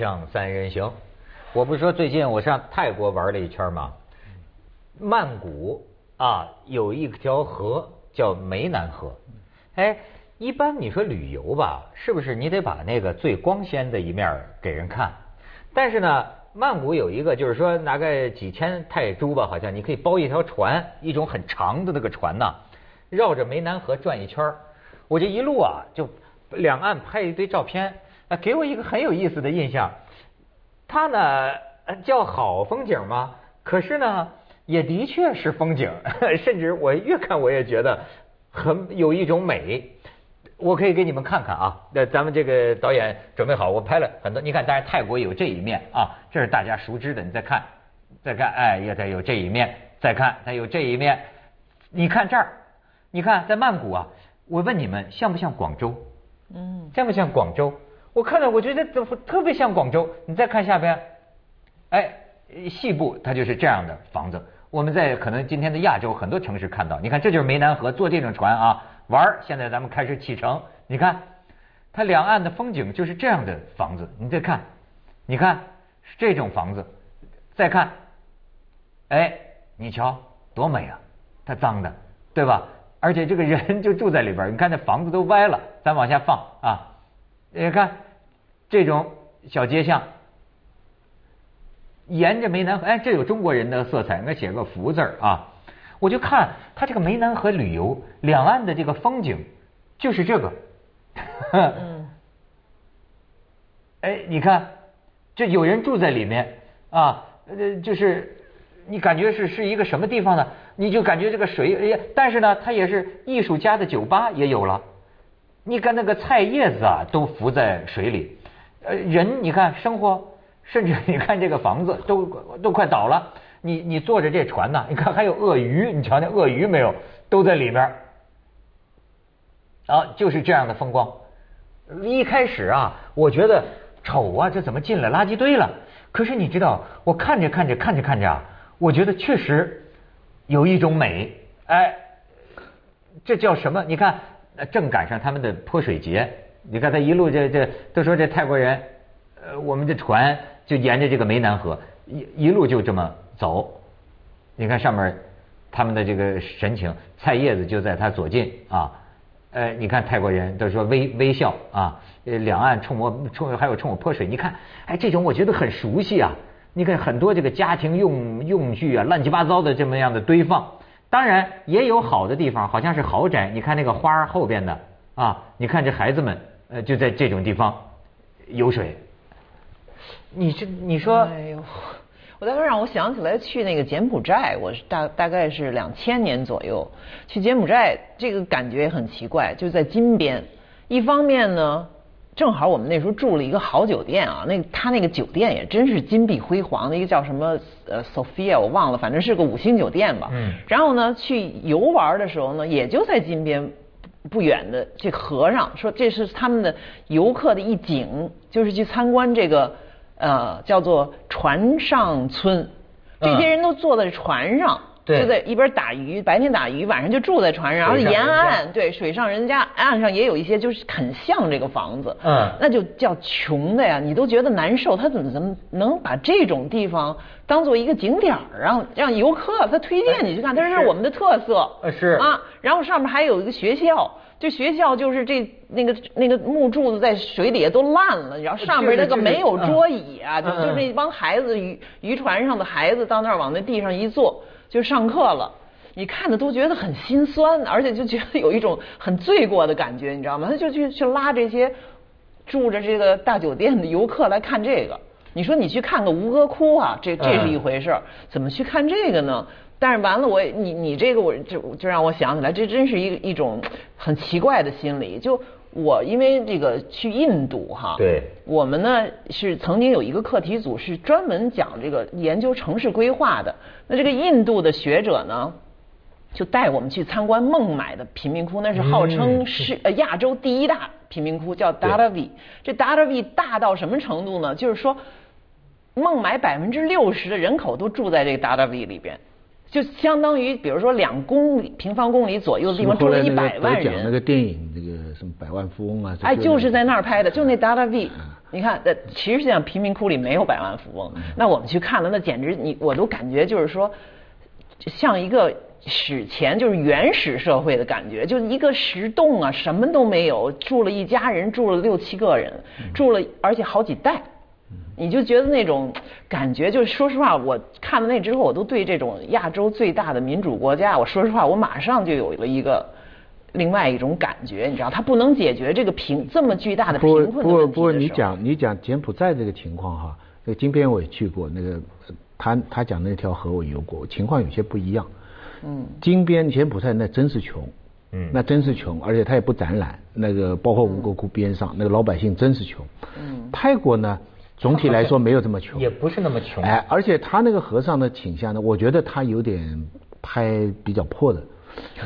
像三人行，我不是说最近我上泰国玩了一圈吗？曼谷啊有一条河叫湄南河，哎，一般你说旅游吧，是不是你得把那个最光鲜的一面给人看？但是呢，曼谷有一个就是说拿个几千泰铢吧，好像你可以包一条船，一种很长的那个船呐，绕着湄南河转一圈我这一路啊就两岸拍一堆照片。啊，给我一个很有意思的印象，它呢叫好风景吗？可是呢，也的确是风景，甚至我越看我也觉得很有一种美。我可以给你们看看啊，那咱们这个导演准备好，我拍了很多。你看，当然泰国有这一面啊，这是大家熟知的。你再看，再看，哎，也得有这一面。再看，它有这一面。你看这儿，你看在曼谷啊，我问你们，像不像广州？嗯，像不像广州？我看到，我觉得这特别像广州。你再看下边，哎，西部它就是这样的房子。我们在可能今天的亚洲很多城市看到，你看这就是湄南河，坐这种船啊玩。现在咱们开始启程，你看它两岸的风景就是这样的房子。你再看，你看是这种房子，再看，哎，你瞧多美啊！它脏的，对吧？而且这个人就住在里边。你看那房子都歪了，咱往下放啊。你看，这种小街巷，沿着湄南河，哎，这有中国人的色彩，那写个福字啊。我就看他这个湄南河旅游，两岸的这个风景就是这个。嗯。哎，你看，这有人住在里面啊，呃，就是你感觉是是一个什么地方呢？你就感觉这个水，哎，但是呢，它也是艺术家的酒吧也有了。你看那个菜叶子啊，都浮在水里，呃，人你看生活，甚至你看这个房子都都快倒了。你你坐着这船呢，你看还有鳄鱼，你瞧那鳄鱼没有，都在里面。啊，就是这样的风光。一开始啊，我觉得丑啊，这怎么进了垃圾堆了？可是你知道，我看着看着看着看着啊，我觉得确实有一种美。哎，这叫什么？你看。正赶上他们的泼水节，你看他一路这这都说这泰国人，呃，我们的船就沿着这个湄南河一一路就这么走，你看上面他们的这个神情，菜叶子就在他左近啊，呃，你看泰国人都说微微笑啊，呃，两岸冲我冲还有冲我泼水，你看，哎，这种我觉得很熟悉啊，你看很多这个家庭用用具啊，乱七八糟的这么样的堆放。当然也有好的地方，好像是豪宅。你看那个花儿后边的啊，你看这孩子们呃就在这种地方游水。你这你说，哎呦，我待会让我想起来去那个柬埔寨，我是大大概是两千年左右去柬埔寨，这个感觉也很奇怪，就在金边。一方面呢。正好我们那时候住了一个好酒店啊，那他那个酒店也真是金碧辉煌的一个叫什么呃 Sophia 我忘了，反正是个五星酒店吧。嗯。然后呢，去游玩的时候呢，也就在金边不远的这河上，说这是他们的游客的一景，就是去参观这个呃叫做船上村，这些人都坐在船上。就在一边打鱼，白天打鱼，晚上就住在船上，然后沿岸对水上人家岸上也有一些，就是很像这个房子，嗯，那就叫穷的呀，你都觉得难受，他怎么怎么能把这种地方当做一个景点儿，让让游客他推荐你去看，这是我们的特色，是啊，然后上面还有一个学校，这学校就是这那个那个木柱子在水底下都烂了，然后上面那个没有桌椅啊，就就那帮孩子渔渔船上的孩子到那儿往那地上一坐。就上课了，你看的都觉得很心酸，而且就觉得有一种很罪过的感觉，你知道吗？他就去去拉这些住着这个大酒店的游客来看这个。你说你去看个吴哥窟啊，这这是一回事儿，怎么去看这个呢？但是完了，我你你这个我就就让我想起来，这真是一一种很奇怪的心理。就我因为这个去印度哈，对，我们呢是曾经有一个课题组是专门讲这个研究城市规划的。那这个印度的学者呢，就带我们去参观孟买的贫民窟，那是号称是呃亚洲第一大贫民窟，叫达拉维。这达拉维大到什么程度呢？就是说，孟买百分之六十的人口都住在这个达拉维里边，就相当于比如说两公里平方公里左右的地方住了一百万人。那个电影，那个什么百万富翁啊？哎，就是在那儿拍的，就那 Dada V。你看，呃，其实像贫民窟里没有百万富翁，那我们去看了，那简直你我都感觉就是说，像一个史前就是原始社会的感觉，就是一个石洞啊，什么都没有，住了一家人，住了六七个人，住了而且好几代。你就觉得那种感觉，就是说实话，我看了那之后，我都对这种亚洲最大的民主国家，我说实话，我马上就有了一个另外一种感觉，你知道，它不能解决这个贫这么巨大的贫困的问题不不不，你讲你讲柬埔寨这个情况哈，那个金边我也去过，那个他他讲那条河我游过，情况有些不一样。嗯。金边柬埔寨那真是穷，嗯，那真是穷，而且他也不展览，那个包括吴哥窟边上那个老百姓真是穷。嗯。泰国呢？总体来说没有这么穷，也不是那么穷。哎，而且他那个和尚的倾向呢，我觉得他有点拍比较破的，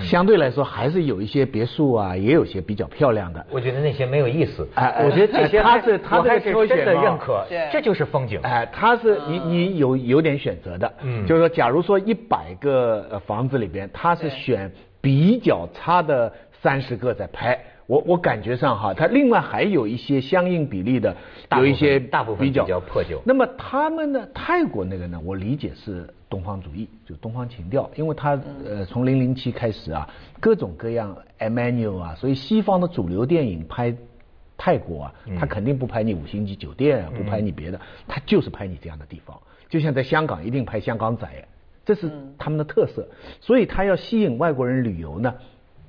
相对来说还是有一些别墅啊，也有些比较漂亮的。我觉得那些没有意思。哎，我觉得这些他是他是挑选的认可，这就是风景。哎，他是你你有有点选择的，嗯，就是说，假如说一百个房子里边，他是选比较差的三十个在拍。我我感觉上哈，它另外还有一些相应比例的，有一些大部分比较破旧。那么他们呢？泰国那个呢？我理解是东方主义，就东方情调，因为它呃从零零七开始啊，各种各样 Emmanuel 啊，所以西方的主流电影拍泰国啊，他肯定不拍你五星级酒店啊，不拍你别的，他就是拍你这样的地方。就像在香港一定拍香港仔，这是他们的特色，所以他要吸引外国人旅游呢。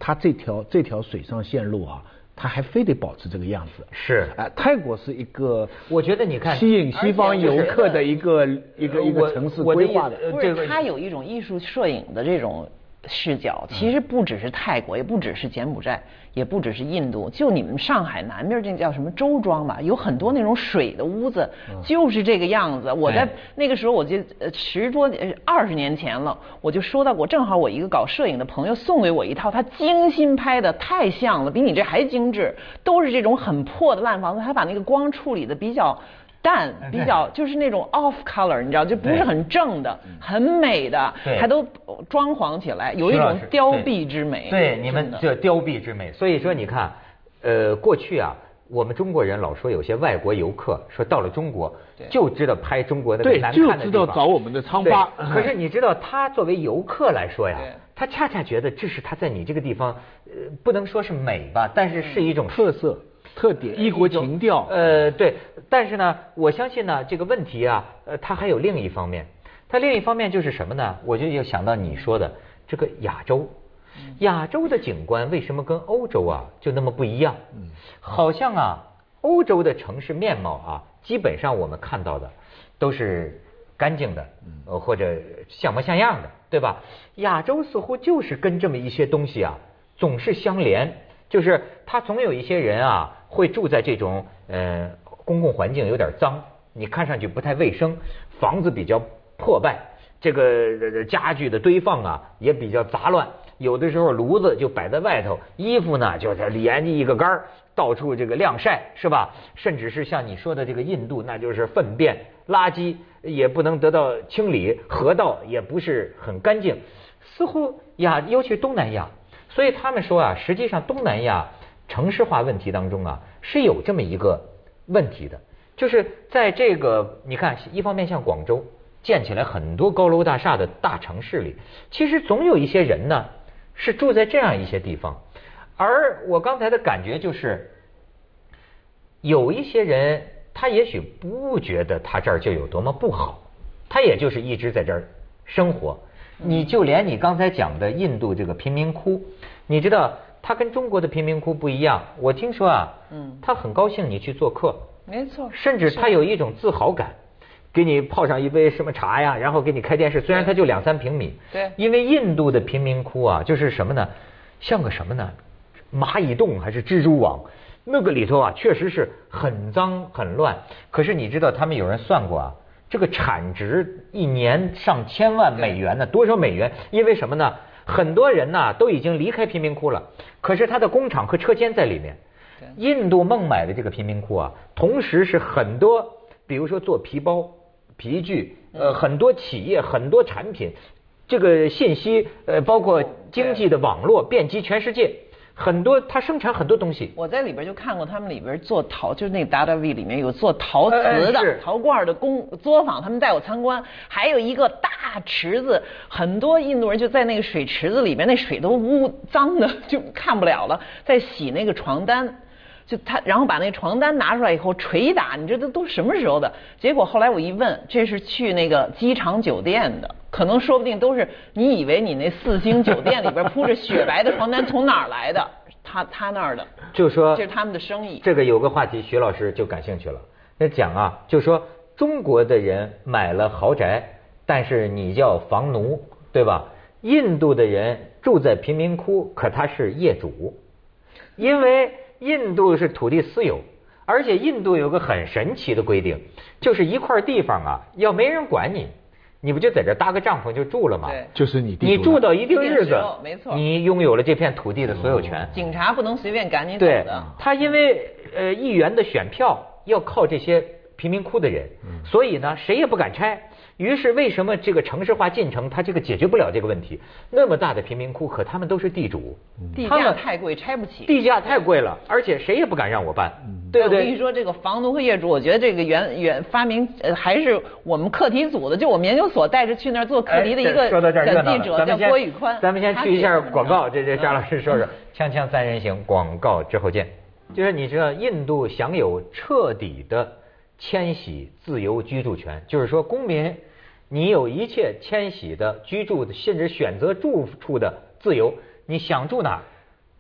它这条这条水上线路啊，它还非得保持这个样子。是，哎，泰国是一个，我觉得你看，吸引西方游客的一个一个一个城市规划的。这个，它有一种艺术摄影的这种。视角其实不只是泰国，也不只是柬埔寨，也不只是印度。就你们上海南边这叫什么周庄吧，有很多那种水的屋子，就是这个样子。我在那个时候，我就呃十多二十年前了，我就说到过，正好我一个搞摄影的朋友送给我一套他精心拍的，太像了，比你这还精致，都是这种很破的烂房子，他把那个光处理的比较。淡比较就是那种 off color，你知道就不是很正的，很美的，还都装潢起来，有一种凋敝之美。对，你们这凋敝之美。所以说，你看，呃，过去啊，我们中国人老说有些外国游客说到了中国就知道拍中国那个难看的地方，就知道找我们的疮疤。可是你知道，他作为游客来说呀，他恰恰觉得这是他在你这个地方，呃，不能说是美吧，但是是一种特色。特点，异国情调。呃，对，但是呢，我相信呢，这个问题啊，呃，它还有另一方面，它另一方面就是什么呢？我就又想到你说的这个亚洲，亚洲的景观为什么跟欧洲啊就那么不一样？嗯，好像啊，欧洲的城市面貌啊，基本上我们看到的都是干净的，呃，或者像模像样的，对吧？亚洲似乎就是跟这么一些东西啊，总是相连。就是他总有一些人啊，会住在这种呃公共环境有点脏，你看上去不太卫生，房子比较破败，这个家具的堆放啊也比较杂乱，有的时候炉子就摆在外头，衣服呢就在连着一个杆儿，到处这个晾晒，是吧？甚至是像你说的这个印度，那就是粪便垃圾也不能得到清理，河道也不是很干净，似乎亚尤其东南亚。所以他们说啊，实际上东南亚城市化问题当中啊，是有这么一个问题的，就是在这个你看，一方面像广州建起来很多高楼大厦的大城市里，其实总有一些人呢是住在这样一些地方，而我刚才的感觉就是，有一些人他也许不觉得他这儿就有多么不好，他也就是一直在这儿生活。你就连你刚才讲的印度这个贫民窟，你知道它跟中国的贫民窟不一样。我听说啊，嗯，他很高兴你去做客，没错，甚至他有一种自豪感，给你泡上一杯什么茶呀，然后给你开电视。虽然它就两三平米，对，因为印度的贫民窟啊，就是什么呢？像个什么呢？蚂蚁洞还是蜘蛛网？那个里头啊，确实是很脏很乱。可是你知道，他们有人算过啊。这个产值一年上千万美元呢？多少美元？因为什么呢？很多人呢都已经离开贫民窟了，可是他的工厂和车间在里面。印度孟买的这个贫民窟啊，同时是很多，比如说做皮包、皮具，呃，很多企业、很多产品这个信息，呃，包括经济的网络遍及全世界，很多它生产很多东西。我在里边就看过他们里边做陶，就是那个 Dada V 里面有做陶瓷的、陶罐的工作坊，他们带我参观，还有一个大池子，很多印度人就在那个水池子里面，那水都污脏的就看不了了，在洗那个床单。就他，然后把那床单拿出来以后捶打，你这都都什么时候的？结果后来我一问，这是去那个机场酒店的，可能说不定都是你以为你那四星酒店里边铺着雪白的床单从哪儿来的？他他那儿的，就说这是他们的生意。这个有个话题，徐老师就感兴趣了。那讲啊，就说中国的人买了豪宅，但是你叫房奴，对吧？印度的人住在贫民窟，可他是业主，因为印度是土地私有，而且印度有个很神奇的规定，就是一块地方啊，要没人管你，你不就在这搭个帐篷就住了吗？对就是你地你住到一定日子没错你拥有了这片土地的所有权。警察不能随便赶你走对的。，他因为呃议员的选票要靠这些贫民窟的人，所以呢谁也不敢拆。于是为什么这个城市化进程它这个解决不了这个问题？那么大的贫民窟，可他们都是地主，地价太贵，拆不起。地价太贵了，而且谁也不敢让我办，对不对？我跟你说，这个房奴和业主，我觉得这个原原发明呃还是我们课题组的，就我们研究所带着去那儿做课题的一个哎说到这儿热小闹了记者叫郭宇宽。咱们先去一下广告，这这张老。师 说说“锵锵三人行”广告之后见。就是你知道，印度享有彻底的迁徙自由居住权，就是说公民你有一切迁徙的居住的，甚至选择住处的自由，你想住哪儿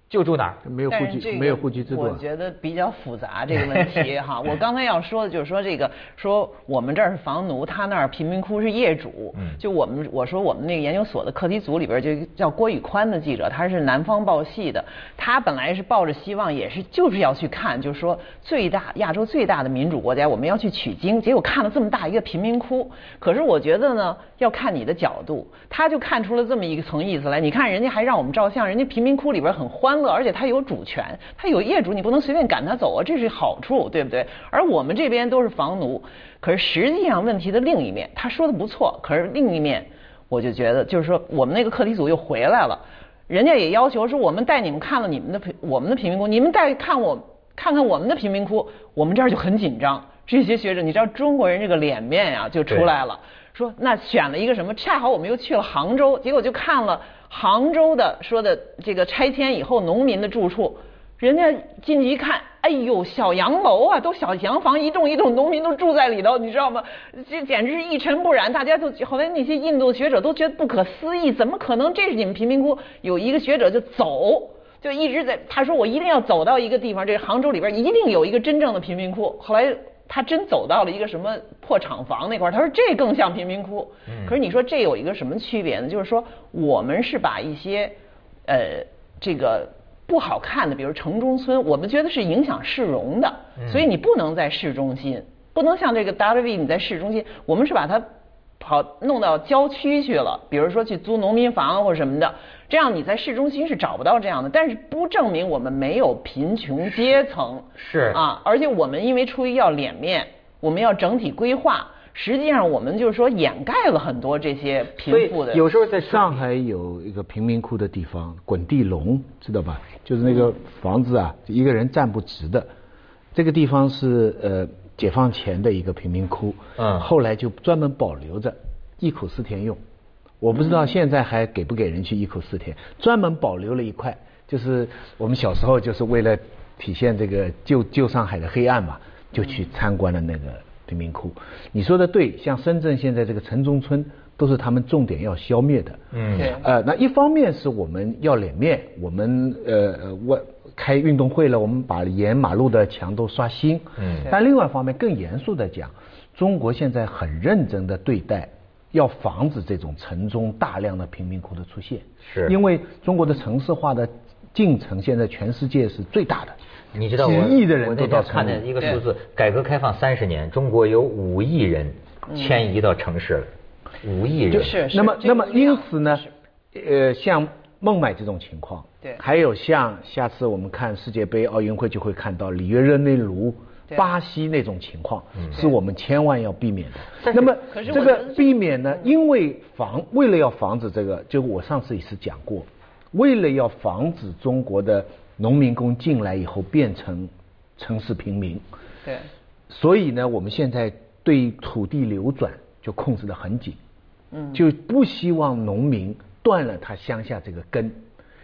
就住哪儿。没有户籍没有户籍制度啊。我觉得比较复杂这个问题 哈。我刚才要说的就是说这个，说我们这儿是房奴，他那儿贫民窟是业主。嗯就我们我说我们那个研究所的课题组里边就叫郭宇宽的记者，他是南方报系的，他本来是抱着希望，也是就是要去看，就是说最大亚洲最大的民主国家，我们要去取经，结果看了这么大一个贫民窟。可是我觉得呢，要看你的角度，他就看出了这么一个层意思来。你看人家还让我们照相，人家贫民窟里边很欢乐，而且他有主权，他有业主，你不能随便赶他走啊，这是好处，对不对？而我们这边都是房奴，可是实际上问题的另一面，他说的不错，可是另一面，我就觉得就是说我们那个课题组又回来了，人家也要求说我们带你们看了你们的贫我们的贫民窟，你们带看我看看我们的贫民窟，我们这儿就很紧张。这些学者，你知道中国人这个脸面呀、就出来了。说那选了一个什么？恰好我们又去了杭州，结果就看了杭州的说的这个拆迁以后农民的住处，人家进去一看，哎呦，小洋楼啊，都小洋房，一栋一栋，农民都住在里头，你知道吗？这简直是一尘不染，大家都后来那些印度学者都觉得不可思议，怎么可能？这是你们贫民窟？有一个学者就走。就一直在，他说我一定要走到一个地方，这杭州里边一定有一个真正的贫民窟。后来他真走到了一个什么破厂房那块儿，他说这更像贫民窟。可是你说这有一个什么区别呢？就是说我们是把一些呃这个不好看的，比如城中村，我们觉得是影响市容的，所以你不能在市中心，不能像这个 w v 你在市中心，我们是把它跑弄到郊区去了，比如说去租农民房或者什么的，这样你在市中心是找不到这样的。但是不证明我们没有贫穷阶层，是啊，而且我们因为出于要脸面，我们要整体规划，实际上我们就是说掩盖了很多这些贫富的。有时候在上海有一个贫民窟的地方，滚地龙，知道吧？就是那个房子啊，一个人站不直的。这个地方是呃解放前的一个贫民窟，嗯后来就专门保留着，忆苦思甜用。我不知道现在还给不给人去忆苦思甜，专门保留了一块，就是我们小时候就是为了体现这个旧旧上海的黑暗嘛，就去参观了那个贫民窟。你说的对，像深圳现在这个城中村都是他们重点要消灭的。嗯呃，那一方面是我们要脸面，我们呃呃我开运动会了，我们把沿马路的墙都刷新。嗯。但另外一方面更严肃的讲，中国现在很认真的对待。要防止这种城中大量的贫民窟的出现，是。因为中国的城市化的进程现在全世界是最大的，你知道我几亿的人我都到城那天看见一个数字，改革开放三十年，中国有五亿人迁移到城市了，五亿人。就是那么，那么因此呢，呃，像孟买这种情况，对。还有像下次我们看世界杯、奥运会就会看到里约热内卢巴西那种情况，是我们千万要避免的。那么这个避免呢，因为防为了要防止这个，就我上次也是讲过，为了要防止中国的农民工进来以后变成城市平民，对，所以呢，我们现在对土地流转就控制得很紧，嗯。就不希望农民断了他乡下这个根，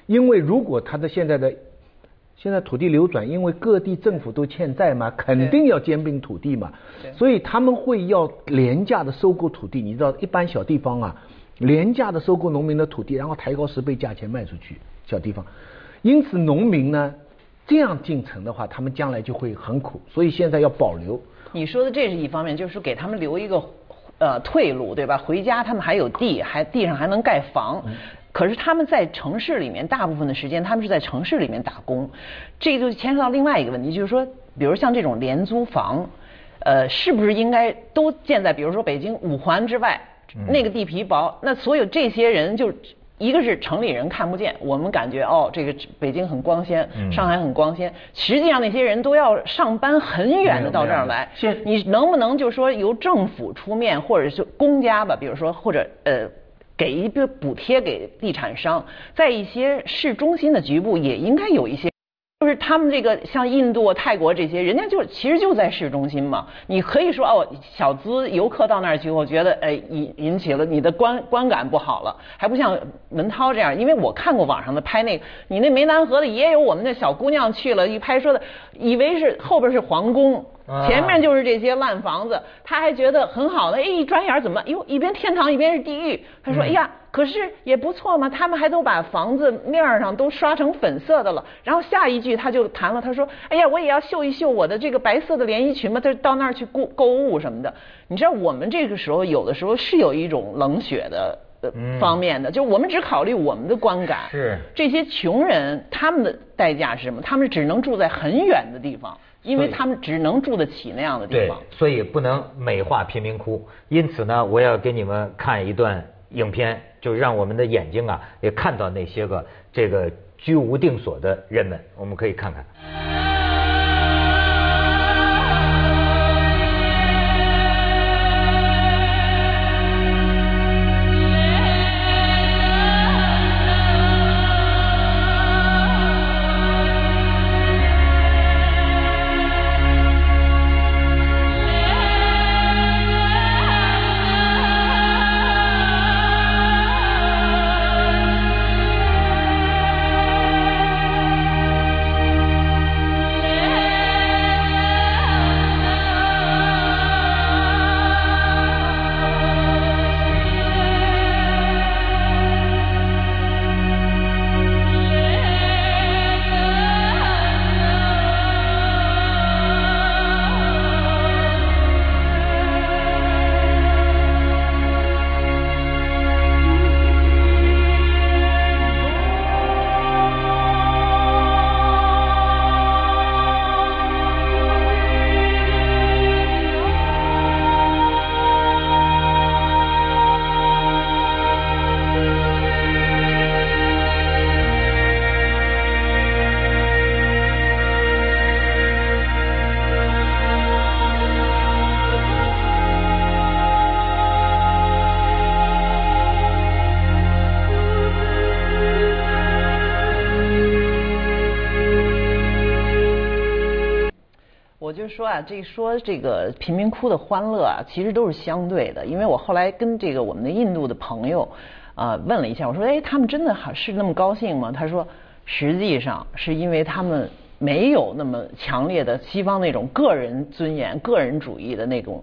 因为如果他的现在的现在土地流转，因为各地政府都欠债嘛，肯定要兼并土地嘛，所以他们会要廉价的收购土地。你知道，一般小地方啊，廉价的收购农民的土地，然后抬高十倍价钱卖出去，小地方。因此，农民呢这样进城的话，他们将来就会很苦，所以现在要保留。你说的这是一方面，就是给他们留一个呃退路，对吧？回家他们还有地，还地上还能盖房。可是他们在城市里面，大部分的时间他们是在城市里面打工，这就牵涉到另外一个问题，就是说，比如像这种廉租房，呃，是不是应该都建在比如说北京五环之外，那个地皮薄，那所有这些人就。一个是城里人看不见，我们感觉哦，这个北京很光鲜，上海很光鲜。实际上那些人都要上班很远的到这儿来。是你能不能就说由政府出面，或者是公家吧，比如说或者呃。给一个补贴给地产商，在一些市中心的局部也应该有一些，就是他们这个像印度、泰国这些，人家就其实就在市中心嘛。你可以说哦，小资游客到那儿去，我觉得哎引引起了你的观观感不好了，还不像文涛这样，因为我看过网上的拍那个，你那湄南河的也有我们的小姑娘去了，一拍说的以为是后边是皇宫。啊前面就是这些烂房子，他还觉得很好呢，哎，一转眼怎么，哟，一边天堂一边是地狱。他说，哎呀，可是也不错嘛，他们还都把房子面儿上都刷成粉色的了。然后下一句他就谈了，他说，哎呀，我也要秀一秀我的这个白色的连衣裙嘛，他到那儿去购购物什么的。你知道，我们这个时候有的时候是有一种冷血的。呃方面的，就我们只考虑我们的观感。是这些穷人，他们的代价是什么？他们只能住在很远的地方，因为他们只能住得起那样的地对方。，所以不能美化贫民窟。因此呢，我要给你们看一段影片，就让我们的眼睛啊也看到那些个这个居无定所的人们。我们可以看看。啊，这说这个贫民窟的欢乐啊，其实都是相对的。因为我后来跟这个我们的印度的朋友啊、问了一下，我说，哎，他们真的好是那么高兴吗？他说，实际上是因为他们没有那么强烈的西方那种个人尊严、个人主义的那种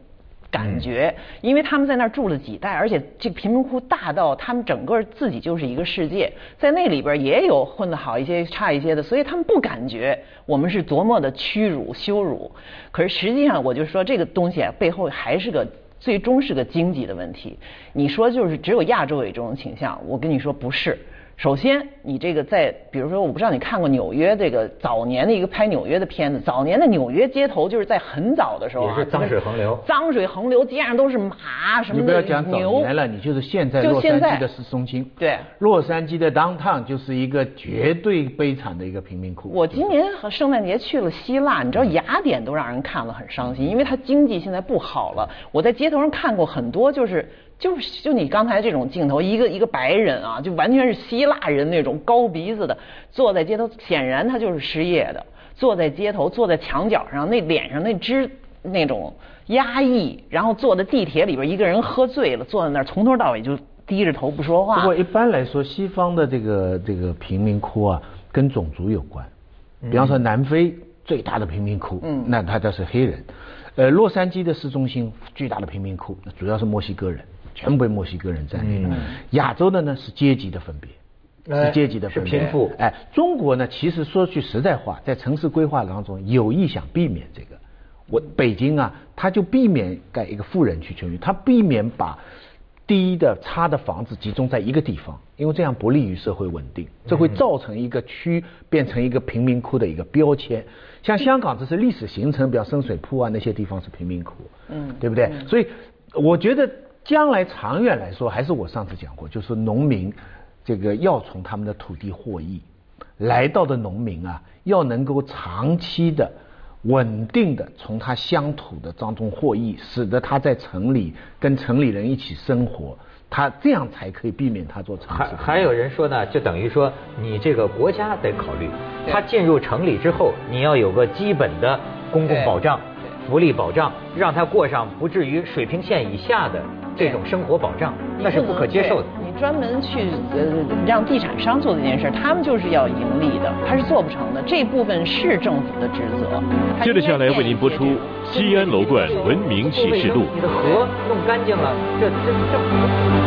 感觉，因为他们在那儿住了几代，而且这贫民窟大到他们整个自己就是一个世界，在那里边也有混得好一些、差一些的，所以他们不感觉我们是多么的屈辱、羞辱。可是实际上，我就说这个东西啊，背后还是个。最终是个经济的问题。你说就是只有亚洲有这种倾向，我跟你说不是。首先，你这个在，比如说，我不知道你看过纽约这个早年的一个拍纽约的片子，早年的纽约街头就是在很早的时候啊，也是脏水横流脏水横流，街上都是马什么的你不要讲早年了，你就是现在洛杉矶的市中心。对洛杉矶的 downtown 就是一个绝对悲惨的一个贫民窟。我今年和圣诞节去了希腊，你知道雅典都让人看了很伤心，因为它经济现在不好了。我在街头上看过很多，就是就是就你刚才这种镜头，一个一个白人啊，就完全是希腊人那种高鼻子的，坐在街头，显然他就是失业的，坐在街头，坐在墙角上，那脸上那只那种压抑，然后坐在地铁里边，一个人喝醉了，坐在那儿从头到尾就低着头不说话。不过一般来说，西方的这个这个贫民窟啊，跟种族有关。比方说南非最大的贫民窟，嗯那他就是黑人。呃，洛杉矶的市中心巨大的贫民窟，主要是墨西哥人，全部被墨西哥人占领。亚洲的呢是阶级的分别。哎是阶级的分别，是贫富哎，中国呢，其实说句实在话，在城市规划当中有意想避免这个。我北京啊，他就避免盖一个富人区群，他避免把低的差的房子集中在一个地方，因为这样不利于社会稳定，这会造成一个区变成一个贫民窟的一个标签。像 香港，这是历史形成，比如深水埗啊那些地方是贫民窟，嗯对不对？所以我觉得将来长远来说，还是我上次讲过，就是农民这个要从他们的土地获益，来到的农民啊，要能够长期的。稳定的从他乡土的当中获益，使得他在城里跟城里人一起生活，他这样才可以避免他做城市。还还有人说呢，就等于说你这个国家得考虑，他进入城里之后，你要有个基本的公共保障对、福利保障，让他过上不至于水平线以下的这种生活保障，那是不可接受的。你专门去呃让地产商做这件事，他们就是要盈利的，他是做不成的。这部分是政府的职责。接着下来为您播出西安楼冠文明启示录你的河弄干净了，这这这。